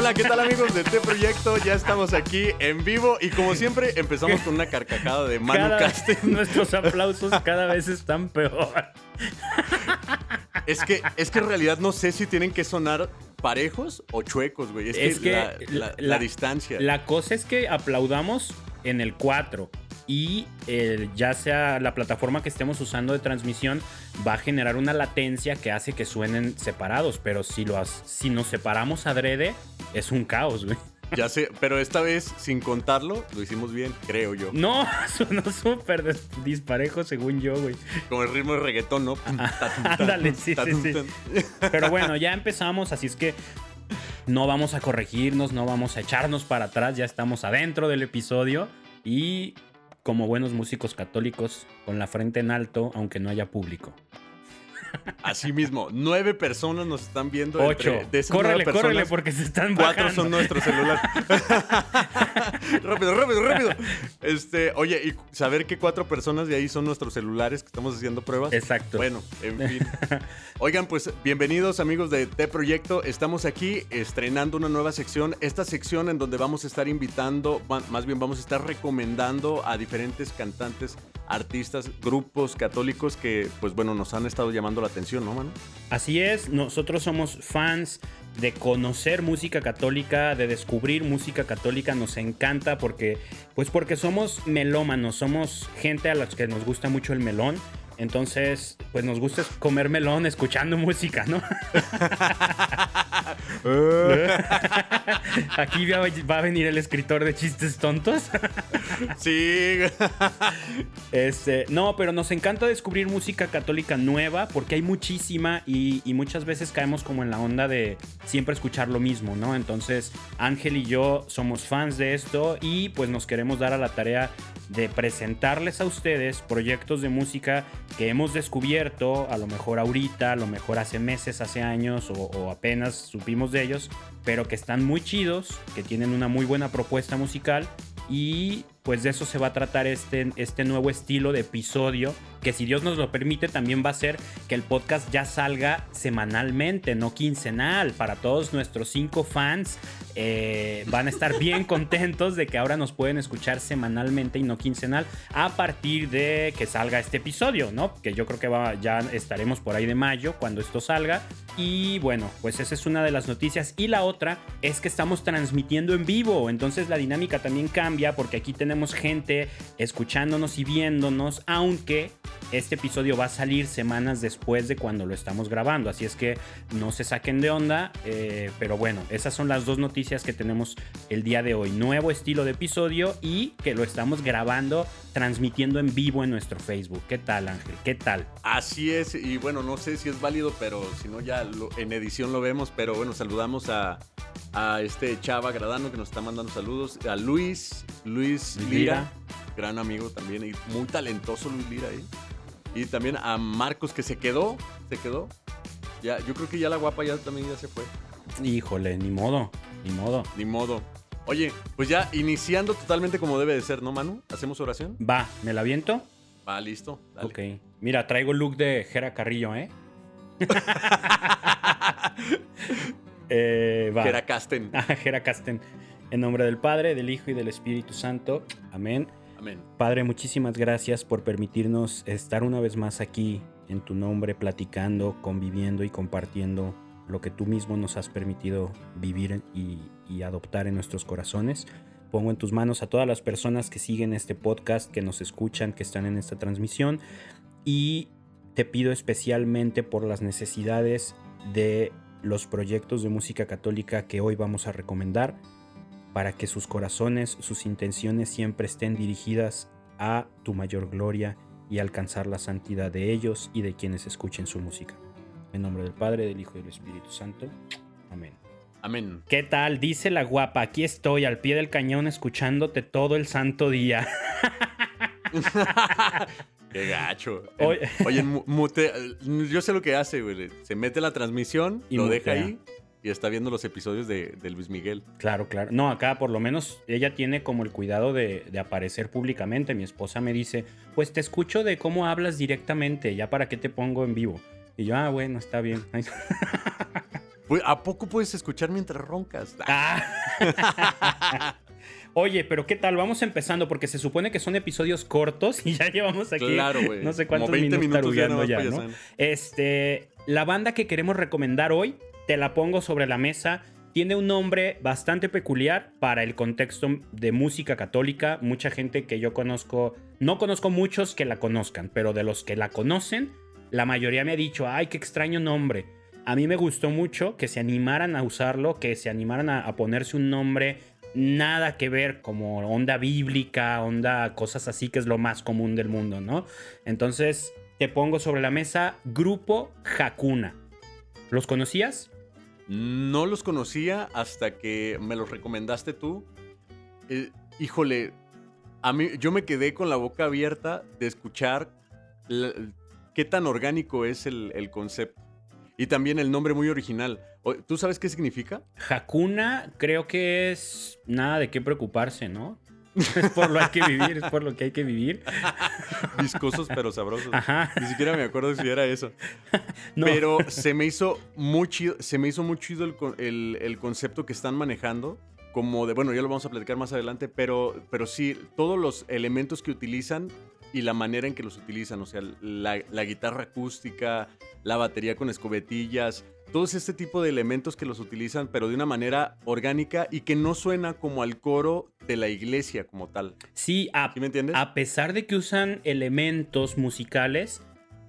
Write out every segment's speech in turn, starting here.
Hola, ¿qué tal amigos de T Proyecto? Ya estamos aquí en vivo y como siempre empezamos con una carcajada de Manu Cada nuestros aplausos cada vez están peor. Es que, es que en realidad no sé si tienen que sonar parejos o chuecos, güey. Es, Es que, que la, la- la- la distancia. La cosa es que aplaudamos en el 4 y eh, ya sea la plataforma que estemos usando de transmisión va a generar una latencia que hace que suenen separados, pero si, lo, has- si nos separamos adrede es un caos, güey. Ya sé, pero esta vez, sin contarlo, lo hicimos bien, creo yo. No, sonó súper disparejo según yo, güey. Con el ritmo de reggaetón, ¿no? Ándale, sí, sí, sí. Pero bueno, ya empezamos, así es que no vamos a corregirnos, no vamos a echarnos para atrás, ya estamos adentro del episodio y como buenos músicos católicos, con la frente en alto, aunque no haya público. Así mismo, nueve personas nos están viendo. Ocho. entre- de esas Córrele, personas, córrele porque se están Cuatro bajando. son nuestros celulares. rápido, rápido, rápido. Este, oye, y saber que cuatro personas de ahí son nuestros celulares que estamos haciendo pruebas. Exacto. Bueno, en fin. Oigan, pues bienvenidos amigos de T Proyecto. Estamos aquí estrenando una nueva sección. Esta sección en donde vamos a estar invitando, más bien vamos a estar recomendando a diferentes cantantes, artistas, grupos católicos que, pues bueno, nos han estado llamando la atención, ¿no, mano? Así es, nosotros somos fans de conocer música católica, de descubrir música católica, nos encanta porque, pues porque somos melómanos, somos gente a la que nos gusta mucho el melón. Entonces, pues nos gusta comer melón escuchando música, ¿no? Aquí va a venir el escritor de chistes tontos. Sí. Este, no, pero nos encanta descubrir música católica nueva porque hay muchísima y, y muchas veces caemos como en la onda de siempre escuchar lo mismo, ¿no? Entonces Ángel y yo somos fans de esto y pues nos queremos dar a la tarea de presentarles a ustedes proyectos de música que hemos descubierto, a lo mejor ahorita, a lo mejor hace meses, hace años o, o apenas supimos de ellos, pero que están muy chidos, que tienen una muy buena propuesta musical y pues de eso se va a tratar este, este nuevo estilo de episodio, que si Dios nos lo permite también va a ser que el podcast ya salga semanalmente, no quincenal. Para todos nuestros cinco fans eh, van a estar bien contentos de que ahora nos pueden escuchar semanalmente y no quincenal a partir de que salga este episodio, ¿no? Que yo creo que va, ya estaremos por ahí de mayo cuando esto salga. Y bueno, pues esa es una de las noticias. Y la otra es que estamos transmitiendo en vivo, entonces la dinámica también cambia porque aquí tenemos gente escuchándonos y viéndonos, aunque este episodio va a salir semanas después de cuando lo estamos grabando, así es que no se saquen de onda, eh, pero bueno, esas son las dos noticias que tenemos el día de hoy, nuevo estilo de episodio y que lo estamos grabando, transmitiendo en vivo en nuestro Facebook. ¿Qué tal Ángel? ¿Qué tal? Así es, y bueno, no sé si es válido, pero si no ya en edición lo vemos, pero bueno, saludamos a, a este Chava Gradano que nos está mandando saludos, a Luis, Luis Lira, Lira. gran amigo también, y muy talentoso Luis Lira ahí. Y también a Marcos que se quedó, se quedó. Ya, yo creo que ya la guapa ya también ya se fue, Híjole, ni modo, ni modo. ni modo. Oye, pues ya iniciando totalmente como debe de ser, ¿no, Manu? ¿Hacemos oración? Va, ¿me la viento? Va, listo. Dale. Ok. Mira, traigo el look de Jera Carrillo, ¿eh? eh va. Ah. En nombre del Padre, del Hijo y del Espíritu Santo. Amén. Amén. Padre, muchísimas gracias por permitirnos estar una vez más aquí en tu nombre, platicando, conviviendo y compartiendo lo que tú mismo nos has permitido vivir y, y adoptar en nuestros corazones. Pongo en tus manos a todas las personas que siguen este podcast, que nos escuchan, que están en esta transmisión y te pido especialmente por las necesidades de los proyectos de música católica que hoy vamos a recomendar para que sus corazones, sus intenciones siempre estén dirigidas a tu mayor gloria y alcanzar la santidad de ellos y de quienes escuchen su música. En nombre del Padre, del Hijo y del Espíritu Santo. Amén. Amén. ¿Qué tal? Dice la guapa, aquí estoy al pie del cañón escuchándote todo el santo día. Qué gacho. Oye. Oye, mute- yo sé lo que hace, güey. Se mete la transmisión, Y lo deja ahí y está viendo los episodios de, de Luis Miguel. Claro, claro. No, acá por lo menos ella tiene como el cuidado de, de aparecer públicamente. Mi esposa me dice, pues te escucho de cómo hablas directamente, ya para qué te pongo en vivo. Y yo, ah, bueno, está bien. Pues, ¿A poco puedes escuchar mientras roncas? Ah. Oye, pero ¿qué tal? Vamos empezando porque se supone que son episodios cortos y ya llevamos aquí Claro, güey. no sé Como cuántos 20 minutos, minutos ya ya, ¿no? Este, la banda que queremos recomendar hoy, te la pongo sobre la mesa. Tiene un nombre bastante peculiar para el contexto de música católica. Mucha gente que yo conozco, no conozco muchos que la conozcan, pero de los que la conocen, la mayoría me ha dicho, ay, qué extraño nombre. A mí me gustó mucho que se animaran a usarlo, que se animaran a, a ponerse un nombre nada que ver como onda bíblica, onda cosas así que es lo más común del mundo, ¿no? Entonces te pongo sobre la mesa Grupo Hakuna. ¿Los conocías? No los conocía hasta que me los recomendaste tú. Eh, híjole, a mí yo me quedé con la boca abierta de escuchar qué tan orgánico es el, el concepto. Y también el nombre muy original. ¿Tú sabes qué significa? Hakuna creo que es nada de qué preocuparse, ¿no? Es por lo que hay que vivir, es por lo que hay que vivir. Viscosos pero sabrosos. Ajá. Ni siquiera me acuerdo si era eso. No. Pero se me hizo muy chido, se me hizo muy chido el- el concepto que están manejando. Como de, bueno, ya lo vamos a platicar más adelante, pero, pero sí, todos los elementos que utilizan y la manera en que los utilizan, o sea, la, la guitarra acústica, la batería con escobetillas, todos este tipo de elementos que los utilizan, pero de una manera orgánica y que no suena como al coro de la iglesia como tal. Sí, a, ¿Sí me entiendes? a pesar de que usan elementos musicales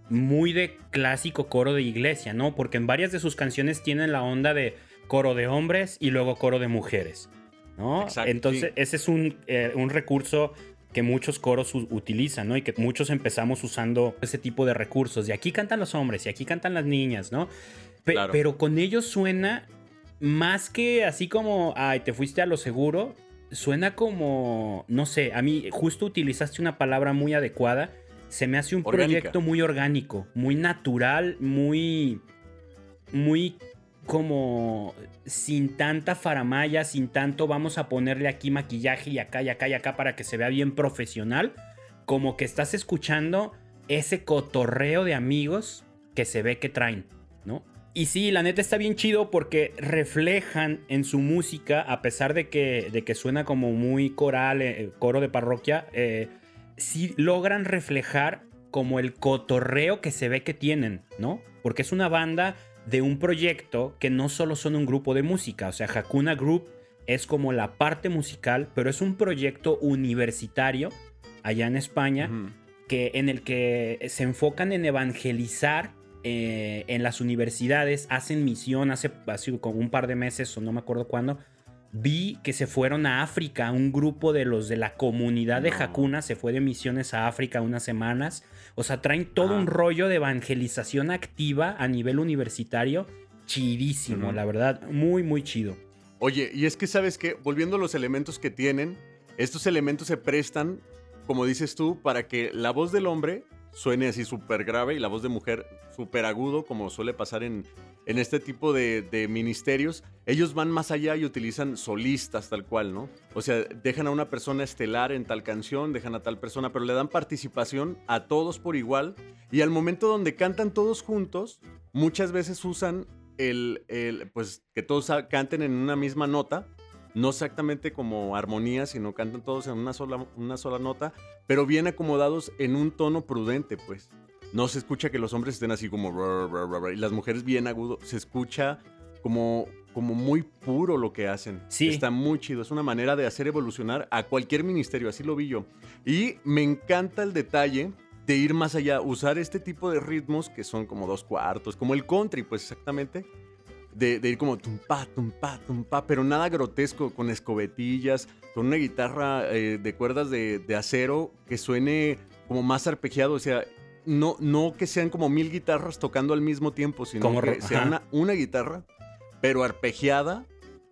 muy de clásico coro de iglesia, ¿no? Porque en varias de sus canciones tienen la onda de coro de hombres y luego coro de mujeres, ¿no? Exacto, Entonces, sí. ese es un, eh, un recurso que muchos coros utilizan, ¿no? Y que muchos empezamos usando ese tipo de recursos. Y aquí cantan los hombres y aquí cantan las niñas, ¿no? Pe- Claro. Pero con ellos suena más que así como, ay, te fuiste a lo seguro, suena como, no sé, a mí justo utilizaste una palabra muy adecuada. Se me hace un Orgánica. proyecto muy orgánico, muy natural, muy, muy como sin tanta faramaya, sin tanto vamos a ponerle aquí maquillaje y acá y acá y acá para que se vea bien profesional, como que estás escuchando ese cotorreo de amigos que se ve que traen, ¿no? Y sí, la neta está bien chido porque reflejan en su música, a pesar de que, de que suena como muy coral, eh, coro de parroquia, eh, sí logran reflejar como el cotorreo que se ve que tienen, ¿no? Porque es una banda de un proyecto que no solo son un grupo de música, o sea, Hakuna Group es como la parte musical, pero es un proyecto universitario allá en España que, en el que se enfocan en evangelizar eh, en las universidades, hacen misión hace, hace como un par de meses o no me acuerdo cuándo. Vi que se fueron a África, un grupo de los de la comunidad de. Hakuna se fue de misiones a África unas semanas. O sea, traen todo Ah. un rollo de evangelización activa a nivel universitario. Chidísimo, la verdad. Muy, muy chido. Oye, y es que sabes que, volviendo a los elementos que tienen, estos elementos se prestan, como dices tú, para que la voz del hombre suene así súper grave y la voz de mujer súper agudo, como suele pasar en, en este tipo de, de ministerios. Ellos van más allá y utilizan solistas tal cual, ¿no? O sea, dejan a una persona estelar en tal canción, dejan a tal persona, pero le dan participación a todos por igual. Y al momento donde cantan todos juntos, muchas veces usan el, el, pues que todos canten en una misma nota, no exactamente como armonía, sino cantan todos en una sola, una sola nota, pero bien acomodados en un tono prudente, pues. No se escucha que los hombres estén así como y las mujeres bien agudo, se escucha como como muy puro lo que hacen. Sí. Está muy chido, es una manera de hacer evolucionar a cualquier ministerio, así lo vi yo. Y me encanta el detalle de ir más allá, usar este tipo de ritmos que son como dos cuartos, como el country, pues exactamente. De, de ir como tumpa, tumpa, tumpa, pero nada grotesco, con escobetillas, con una guitarra eh, de cuerdas de, de acero que suene como más arpegiado, o sea, no, no que sean como mil guitarras tocando al mismo tiempo, sino Como que sea una, una guitarra, pero arpegiada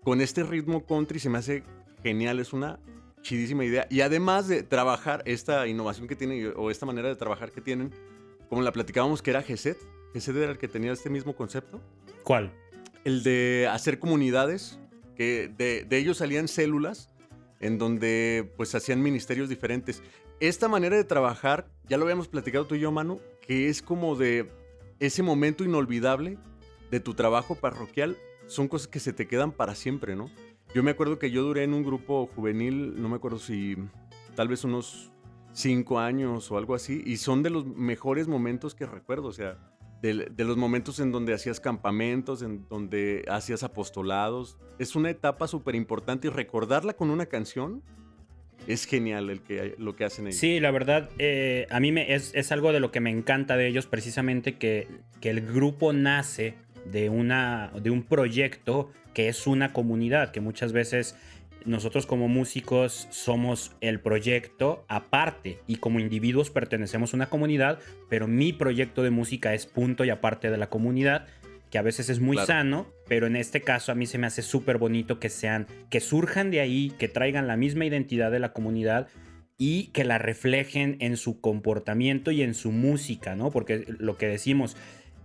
con este ritmo country, se me hace genial, es una chidísima idea. Y además de trabajar esta innovación que tienen o esta manera de trabajar que tienen, como la platicábamos que era GESET, GESET era el que tenía este mismo concepto, ¿Cuál? El de hacer comunidades, que de, de ellos salían células en donde pues hacían ministerios diferentes. Esta manera de trabajar, ya lo habíamos platicado tú y yo, Manu, que es como de ese momento inolvidable de tu trabajo parroquial, son cosas que se te quedan para siempre, ¿no? Yo me acuerdo que yo duré en un grupo juvenil, no me acuerdo si tal vez unos cinco años o algo así, y son de los mejores momentos que recuerdo, o sea, de, los momentos en donde hacías campamentos, en donde hacías apostolados. Es una etapa súper importante y recordarla con una canción es genial el que, lo que hacen ellos. Sí, la verdad, eh, a mí me, es, es, algo de lo que me encanta de ellos, precisamente que, que el grupo nace de, una, de un proyecto que es una comunidad, que muchas veces nosotros como músicos somos el proyecto aparte y como individuos pertenecemos a una comunidad, pero mi proyecto de música es punto y aparte de la comunidad, que a veces es muy sano, pero en este caso a mí se me hace súper bonito que sean, que surjan de ahí, que traigan la misma identidad de la comunidad y que la reflejen en su comportamiento y en su música, ¿no? Porque lo que decimos,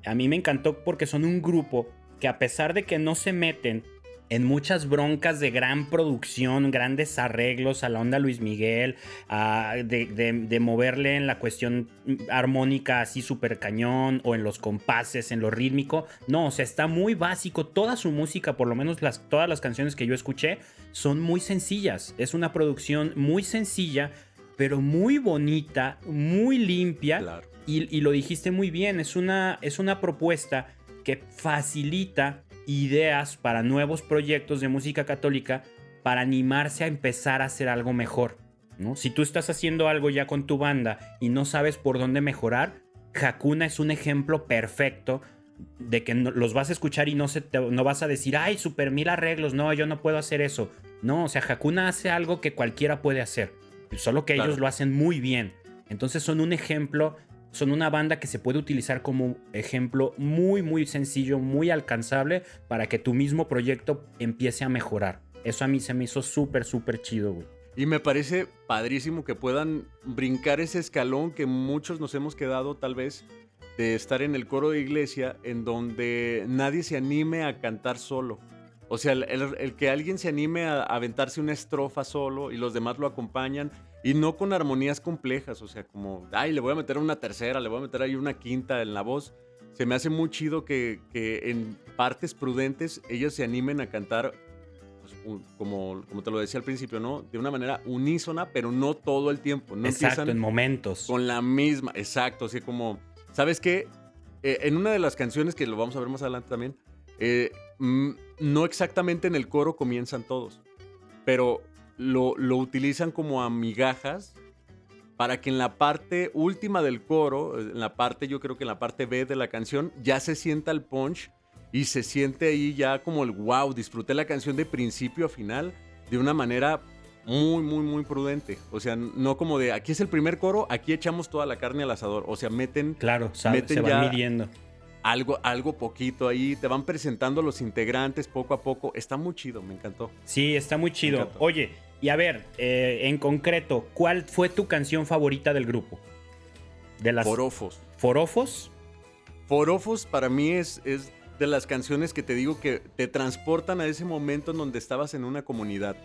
a mí me encantó porque son un grupo que a pesar de que no se meten en muchas broncas de gran producción, grandes arreglos a la onda Luis Miguel, de, moverle en la cuestión armónica así súper cañón, o en los compases, en lo rítmico. No, o sea, está muy básico. Toda su música, por lo menos las, todas las canciones que yo escuché, son muy sencillas. Es una producción muy sencilla, pero muy bonita, muy limpia. Y, y, lo dijiste muy bien, es una, es una propuesta que facilita ideas para nuevos proyectos de música católica para animarse a empezar a hacer algo mejor. ¿no? Si tú estás haciendo algo ya con tu banda y no sabes por dónde mejorar, Hakuna es un ejemplo perfecto de que los vas a escuchar y no, se no vas a decir, ay, super mil arreglos, no, yo no puedo hacer eso. No, o sea, Hakuna hace algo que cualquiera puede hacer, solo que ellos lo hacen muy bien. Entonces son un ejemplo son una banda que se puede utilizar como ejemplo muy, muy sencillo, muy alcanzable para que tu mismo proyecto empiece a mejorar. Eso a mí se me hizo súper, súper chido, güey. Y me parece padrísimo que puedan brincar ese escalón que muchos nos hemos quedado tal vez de estar en el coro de iglesia en donde nadie se anime a cantar solo. O sea, el, que alguien se anime a, aventarse una estrofa solo y los demás lo acompañan y no con armonías complejas, o sea, como, ay, le voy a meter una tercera, le voy a meter ahí una quinta en la voz. Se me hace muy chido que, en partes prudentes ellos se animen a cantar, pues, como, como te lo decía al principio, ¿no? De una manera unísona, pero no todo el tiempo. No exacto, en momentos. Con la misma, exacto, así como, ¿sabes qué? Eh, en una de las canciones que lo vamos a ver más adelante también, eh, mm, no exactamente en el coro comienzan todos, pero lo, lo, utilizan como amigajas para que en la parte última del coro, en la parte, yo creo que en la parte B de la canción, ya se sienta el punch y se siente ahí ya como el wow, disfruté la canción de principio a final de una manera muy, muy, muy prudente. O sea, no como de aquí es el primer coro, aquí echamos toda la carne al asador. O sea, meten. Claro, meten se van midiendo algo, algo poquito ahí, te van presentando los integrantes poco a poco. Está muy chido, me encantó. Sí, está muy chido. Oye, y a ver, eh, en concreto, ¿cuál fue tu canción favorita del grupo? De las... Forofos. ¿Forofos? Forofos para mí es, es de las canciones que te digo que te transportan a ese momento en donde estabas en una comunidad.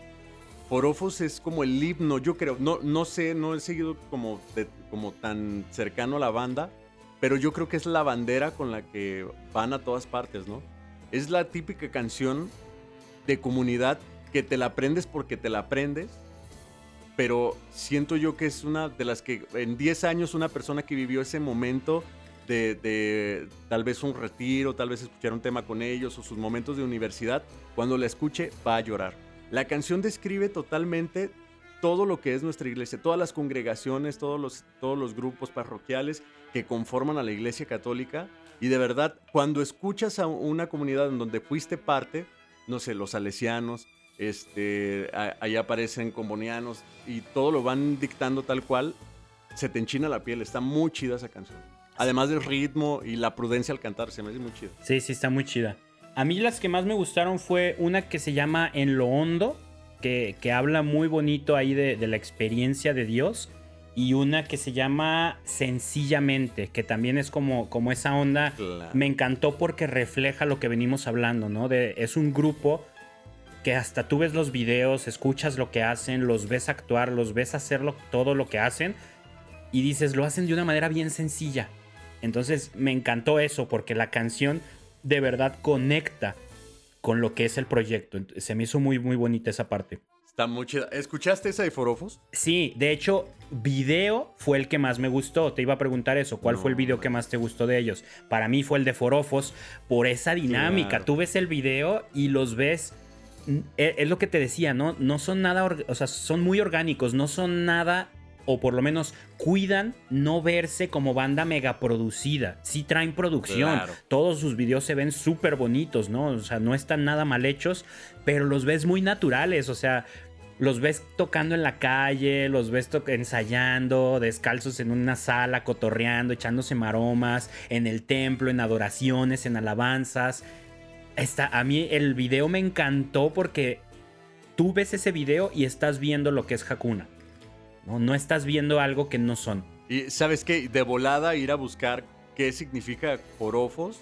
Forofos es como el himno, yo creo, no, no sé, no he seguido como, como tan cercano a la banda, pero yo creo que es la bandera con la que van a todas partes, ¿no? Es la típica canción de comunidad que te la aprendes porque te la aprendes, pero siento yo que es una de las que en 10 años una persona que vivió ese momento de, de, tal vez un retiro, tal vez escuchar un tema con ellos o sus momentos de universidad, cuando la escuche va a llorar. La canción describe totalmente todo lo que es nuestra iglesia, todas las congregaciones, todos los, todos los grupos parroquiales que conforman a la iglesia católica. Y de verdad, cuando escuchas a una comunidad en donde fuiste parte, no sé, los salesianos, este, ahí aparecen combonianos y todo lo van dictando tal cual, se te enchina la piel. Está muy chida esa canción. Además del ritmo y la prudencia al cantar, se me hace muy chida. Sí, sí, está muy chida. A mí las que más me gustaron fue una que se llama En lo hondo, que, habla muy bonito ahí de, la experiencia de Dios. Y una que se llama Sencillamente, que también es como, como esa onda. Me encantó porque refleja lo que venimos hablando, ¿no? De, es un grupo que hasta tú ves los videos, escuchas lo que hacen, los ves actuar, los ves hacer todo lo que hacen y dices, lo hacen de una manera bien sencilla. Entonces me encantó eso porque la canción de verdad conecta con lo que es el proyecto. Se me hizo muy, muy bonita esa parte. Está muy chida. ¿Escuchaste esa de Forofos? Sí, de hecho, video fue el que más me gustó. Te iba a preguntar eso. ¿Cuál fue el video que más te gustó de ellos? Para mí fue el de Forofos por esa dinámica. Tú ves el video y los ves. E, es lo que te decía, ¿no? No son nada, o sea, son muy orgánicos, no son nada o por lo menos cuidan no verse como banda mega producida. Sí traen producción. Todos sus videos se ven súper bonitos, ¿no? O sea, no están nada mal hechos, pero los ves muy naturales. O sea, los ves tocando en la calle, los ves ensayando, descalzos en una sala, cotorreando, echándose maromas, en el templo, en adoraciones, en alabanzas. Está, a mí el video me encantó porque tú ves ese video y estás viendo lo que es Hakuna. No, estás viendo algo que no son. Y sabes qué, de volada ir a buscar qué significa forofos,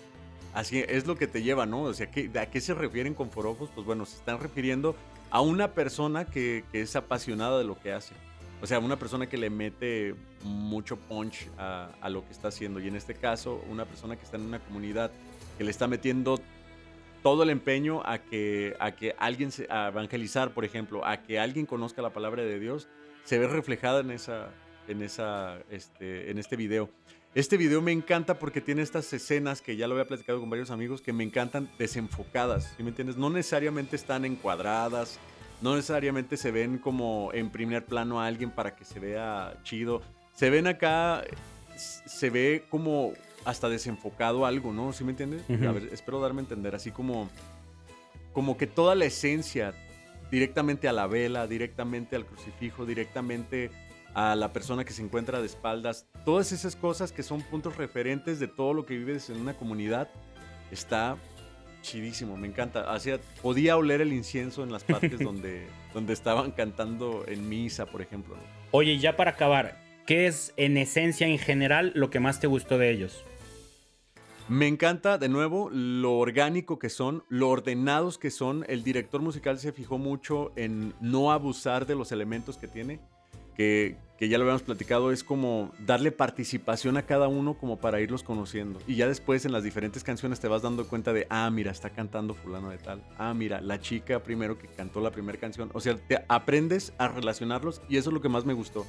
así es lo que te lleva, ¿no? O sea, ¿a qué se refieren con forofos? Pues bueno, se están refiriendo a una persona que, es apasionada de lo que hace. O sea, una persona que le mete mucho punch a, a, lo que está haciendo. Y en este caso, una persona que está en una comunidad que le está metiendo todo el empeño a que, a que alguien, se, a evangelizar, por ejemplo, a que alguien conozca la palabra de Dios se ve reflejada en, esa, en, esa, este, en este video. Este video me encanta porque tiene estas escenas que ya lo había platicado con varios amigos que me encantan desenfocadas, ¿sí me entiendes? No necesariamente están encuadradas, no necesariamente se ven como en primer plano a alguien para que se vea chido. Se ven acá, se ve como hasta desenfocado algo, ¿no? ¿Sí me entiendes? A ver, espero darme a entender, así como, como que toda la esencia, directamente a la vela, directamente al crucifijo, directamente a la persona que se encuentra de espaldas. Todas esas cosas que son puntos referentes de todo lo que vives en una comunidad, está chidísimo, me encanta. Hacía, podía oler el incienso en las partes donde, donde estaban cantando en misa, por ejemplo. Oye, ya para acabar, ¿qué es en esencia, en general, lo que más te gustó de ellos? Me encanta, de nuevo, lo orgánico que son, lo ordenados que son. El director musical se fijó mucho en no abusar de los elementos que tiene, que, ya lo habíamos platicado, es como darle participación a cada uno como para irlos conociendo. Y ya después en las diferentes canciones te vas dando cuenta de, ah, mira, está cantando fulano de tal. Ah, mira, la chica primero que cantó la primera canción. O sea, te aprendes a relacionarlos y eso es lo que más me gustó.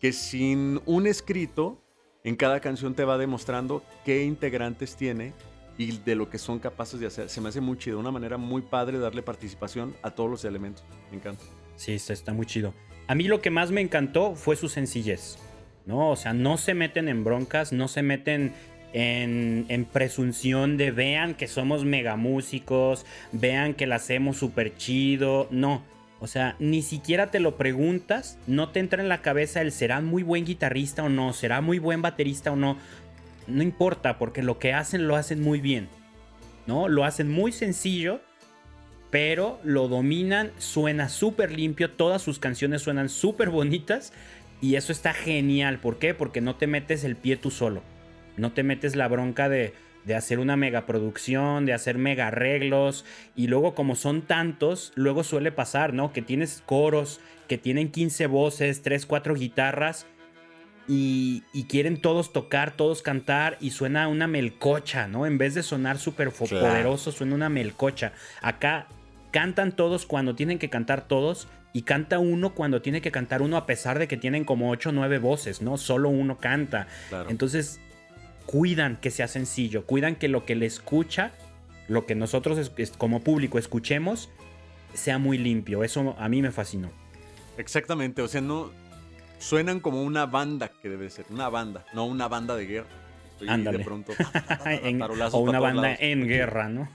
Que sin un escrito en cada canción te va demostrando qué integrantes tiene y de lo que son capaces de hacer. Se me hace muy chido, una manera muy padre darle participación a todos los elementos. Me encanta. Sí, está, muy chido. A mí lo que más me encantó fue su sencillez. ¿no? O sea, no se meten en broncas, no se meten en, en, presunción de vean que somos mega músicos, vean que la hacemos súper chido. No, o sea, ni siquiera te lo preguntas, no te entra en la cabeza el será muy buen guitarrista o no, será muy buen baterista o no. No importa, porque lo que hacen lo hacen muy bien. ¿No? Lo hacen muy sencillo, pero lo dominan, suena súper limpio, todas sus canciones suenan súper bonitas y eso está genial. ¿Por qué? Porque no te metes el pie tú solo. No te metes la bronca de de hacer una mega producción, de hacer mega arreglos. Y luego, como son tantos, luego suele pasar, ¿no? Que tienes coros que tienen 15 voces, 3, 4 guitarras. Y, quieren todos tocar, todos cantar y suena una melcocha, ¿no? En vez de sonar súper poderoso, suena una melcocha. Acá cantan todos cuando tienen que cantar todos y canta uno cuando tiene que cantar uno a pesar de que tienen como 8 o 9 voces, ¿no? Solo uno canta. Entonces cuidan que sea sencillo, cuidan que lo que le escucha, lo que nosotros como público escuchemos, sea muy limpio. Eso a mí me fascinó. Exactamente, o sea, no suenan como una banda que debe ser, una banda, no una banda de guerra. Ándale. pronto, o una banda en guerra, ¿no?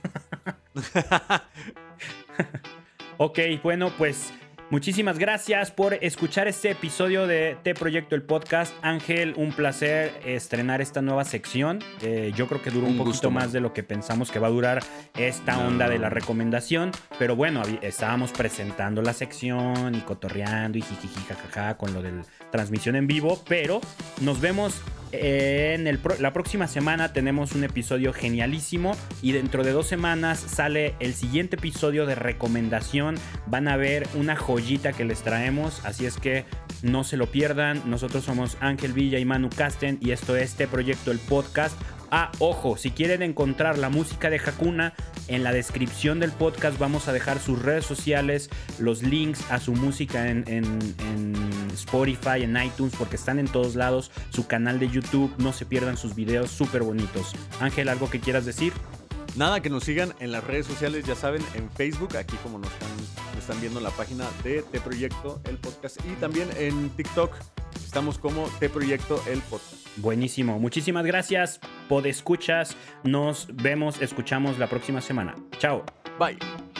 ok, bueno, pues Muchísimas gracias por escuchar este episodio de T Proyecto el Podcast. Ángel, un placer estrenar esta nueva sección. Eh, yo creo que duró un, poquito más de lo que pensamos que va a durar esta onda de la recomendación. Pero bueno, estábamos presentando la sección y cotorreando y jijiji jajaja con lo de transmisión en vivo. Pero nos vemos en la próxima semana tenemos un episodio genialísimo y dentro de dos semanas sale el siguiente episodio de recomendación. Van a ver una joyita que les traemos, así es que no se lo pierdan. Nosotros somos Ángel Villa y Manu Casten y esto es este proyecto, el podcast. Ah, ojo, si quieren encontrar la música de Hakuna, En la descripción del podcast vamos a dejar sus redes sociales, los links a su música en, en Spotify, en iTunes, porque están en todos lados. Su canal de YouTube, no se pierdan sus videos súper bonitos. Ángel, ¿algo que quieras decir? Nada, que nos sigan en las redes sociales, ya saben, en Facebook, aquí como nos están, viendo en la página de T Proyecto, el podcast, y también en TikTok. Estamos como T Proyecto, el podcast. Buenísimo, muchísimas gracias, escuchas Nos vemos, escuchamos la próxima semana. Chao. Bye.